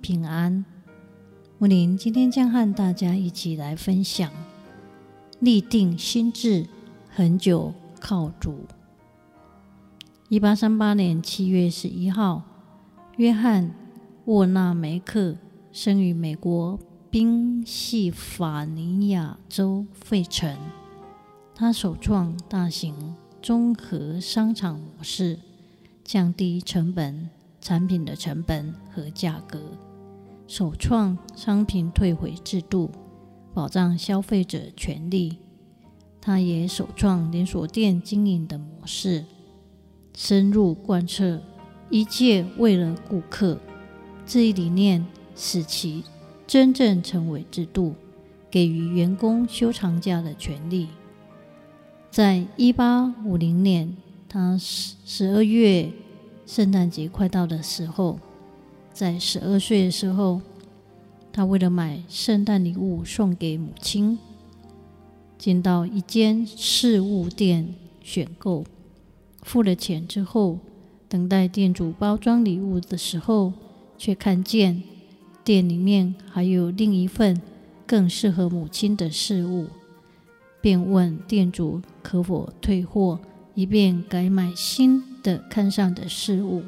平安。木林今天将和大家一起来分享：立定心志，恒久靠主。一八三八年七月十一号，约翰·沃纳梅克生于美国宾夕法尼亚州费城。他首创大型综合商场模式。降低成本、产品的成本和价格，首创商品退回制度，保障消费者权利。他也首创连锁店经营的模式，深入贯彻“一切为了顾客”这一理念，使其真正成为制度，给予员工休长假的权利。在一八五零年。他十十二月圣诞节快到的时候，在十二岁的时候，他为了买圣诞礼物送给母亲，进到一间饰物店选购，付了钱之后，等待店主包装礼物的时候，却看见店里面还有另一份更适合母亲的饰物，便问店主可否退货。以便改买新的看上的饰物。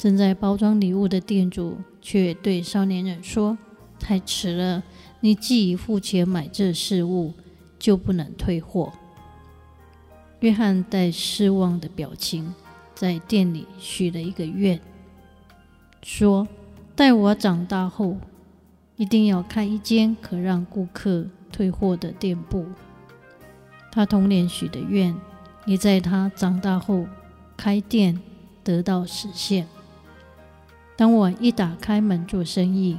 正在包装礼物的店主却对少年人说：“太迟了，你既已付钱买这饰物，就不能退货。”约翰带失望的表情在店里许了一个愿，说：“待我长大后，一定要开一间可让顾客退货的店铺。”他童年许的愿。也在他长大后开店得到实现。当我一打开门做生意，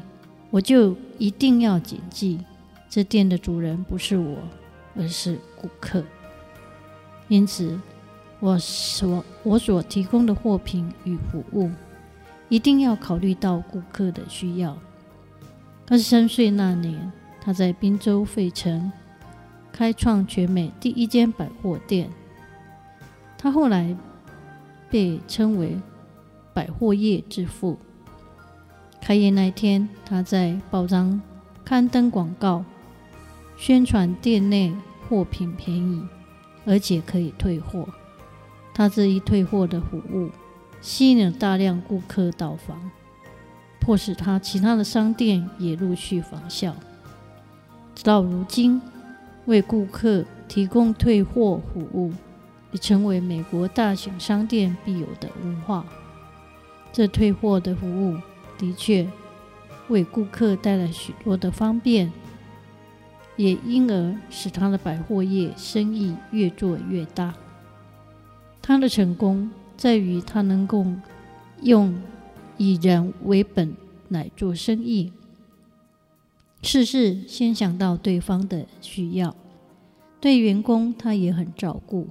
我就一定要谨记，这店的主人不是我，而是顾客。因此，我所我所提供的货品与服务，一定要考虑到顾客的需要。二十三岁那年，他在宾州费城开创全美第一间百货店。他后来被称为百货业之父。开业那天，他在报章刊登广告，宣传店内货品便宜，而且可以退货。他这一退货的服务，吸引了大量顾客到访，迫使他其他的商店也陆续仿效。直到如今，为顾客提供退货服务。已成为美国大型商店必有的文化。这退货的服务的确为顾客带来许多的方便，也因而使他的百货业生意越做越大。他的成功在于他能够用以人为本来做生意，事事先想到对方的需要。对员工，他也很照顾。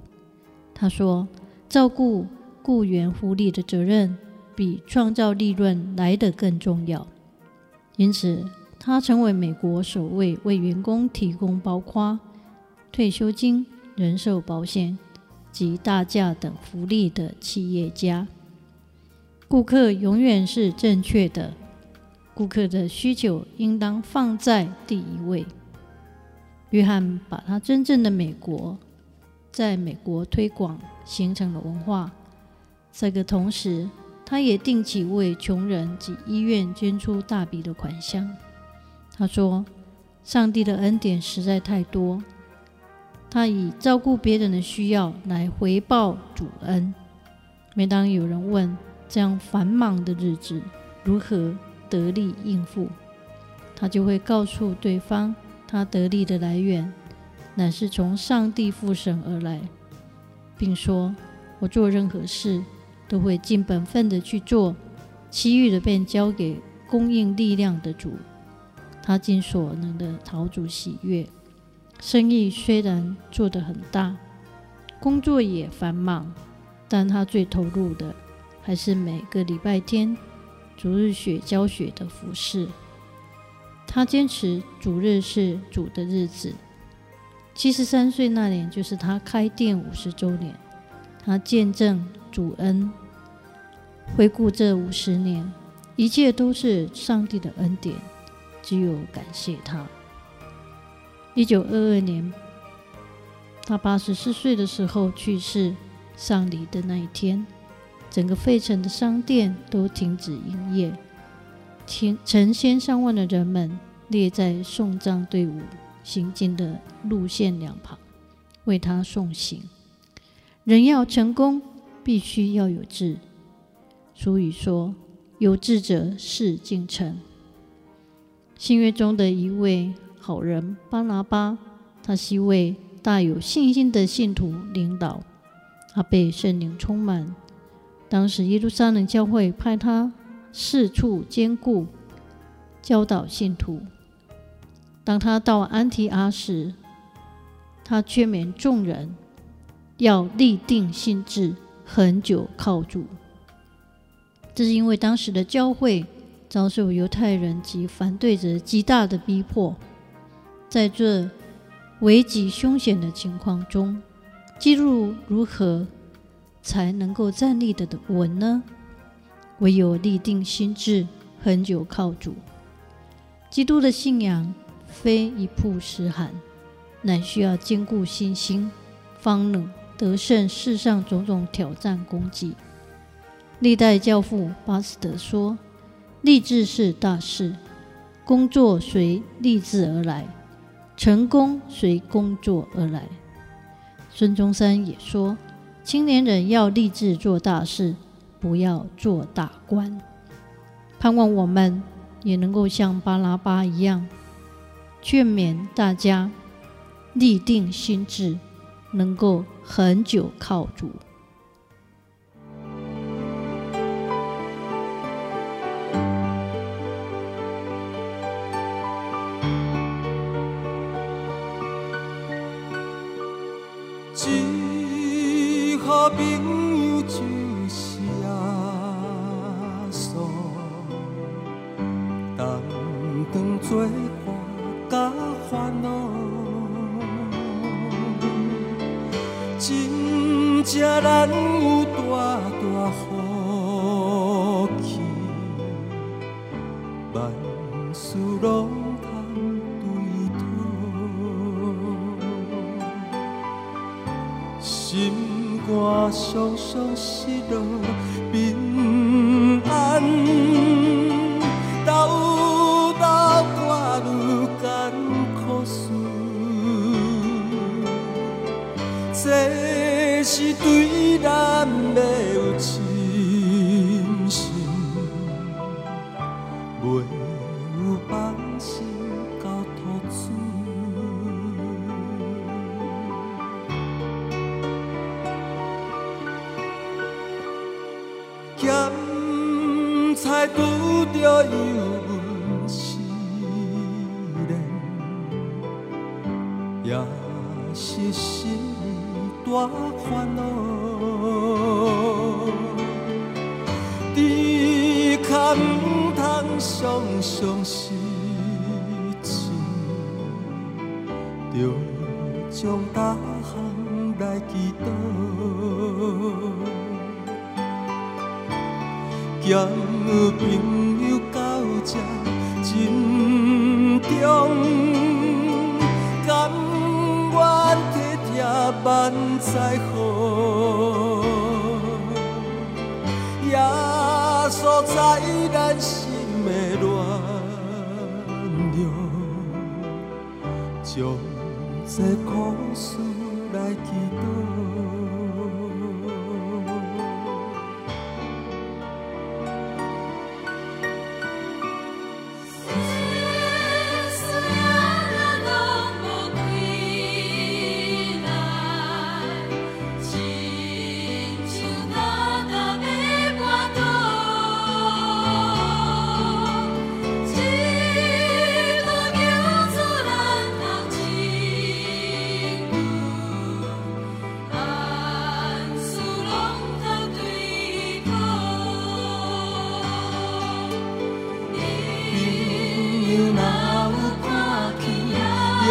他说：“照顾雇员福利的责任比创造利润来得更重要。因此，他成为美国首位为员工提供包括退休金、人寿保险及大假等福利的企业家。顾客永远是正确的，顾客的需求应当放在第一位。”约翰把他真正的美国。在美国推广形成了文化。这个同时，他也定期为穷人及医院捐出大笔的款项。他说：“上帝的恩典实在太多，他以照顾别人的需要来回报主恩。”每当有人问这样繁忙的日子如何得力应付，他就会告诉对方他得力的来源。乃是从上帝父神而来，并说：“我做任何事都会尽本分的去做，其余的便交给供应力量的主，他尽所能的讨主喜悦。生意虽然做得很大，工作也繁忙，但他最投入的还是每个礼拜天主日学教学的服饰。他坚持主日是主的日子。七十三岁那年，就是他开店五十周年。他见证主恩，回顾这五十年，一切都是上帝的恩典，只有感谢他。一九二二年，他八十四岁的时候去世。丧礼的那一天，整个费城的商店都停止营业，成成千上万的人们列在送葬队伍行进的路线两旁，为他送行。人要成功，必须要有志。俗语说：“有志者事竟成。”新约中的一位好人巴拿巴，他是一位大有信心的信徒领导，他被圣灵充满。当时耶路撒冷教会派他四处兼顾，教导信徒。当他到安提阿时，他劝勉众人。要立定心志，恒久靠主。这是因为当时的教会遭受犹太人及反对者极大的逼迫，在这危急凶险的情况中，基督如何才能够站立得稳呢？唯有立定心志，恒久靠主。基督的信仰非一曝十寒，乃需要坚固信心，方能。得胜世上种种挑战攻击。历代教父巴斯德说：“立志是大事，工作随立志而来，成功随工作而来。”孙中山也说：“青年人要立志做大事，不要做大官。”盼望我们也能够像巴拉巴一样，劝勉大家立定心志。能够恒久靠主。甲烦恼。真正难有大大福气，万事拢通对讨，心肝伤伤失落平没有放心交托主。咸菜拄着油温时冷，也是心。大烦恼，常常失志，着将大项来祈祷，交朋友到这真重，甘愿。万载好，耶稣在咱将这苦事来祈祷。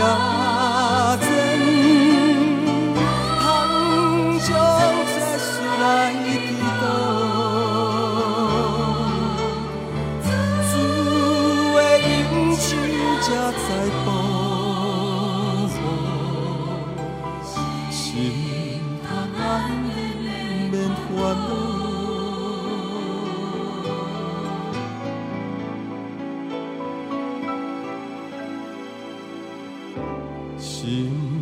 家珍汤中载蔬来一道祖国的母亲家在托付心中的烦恼心。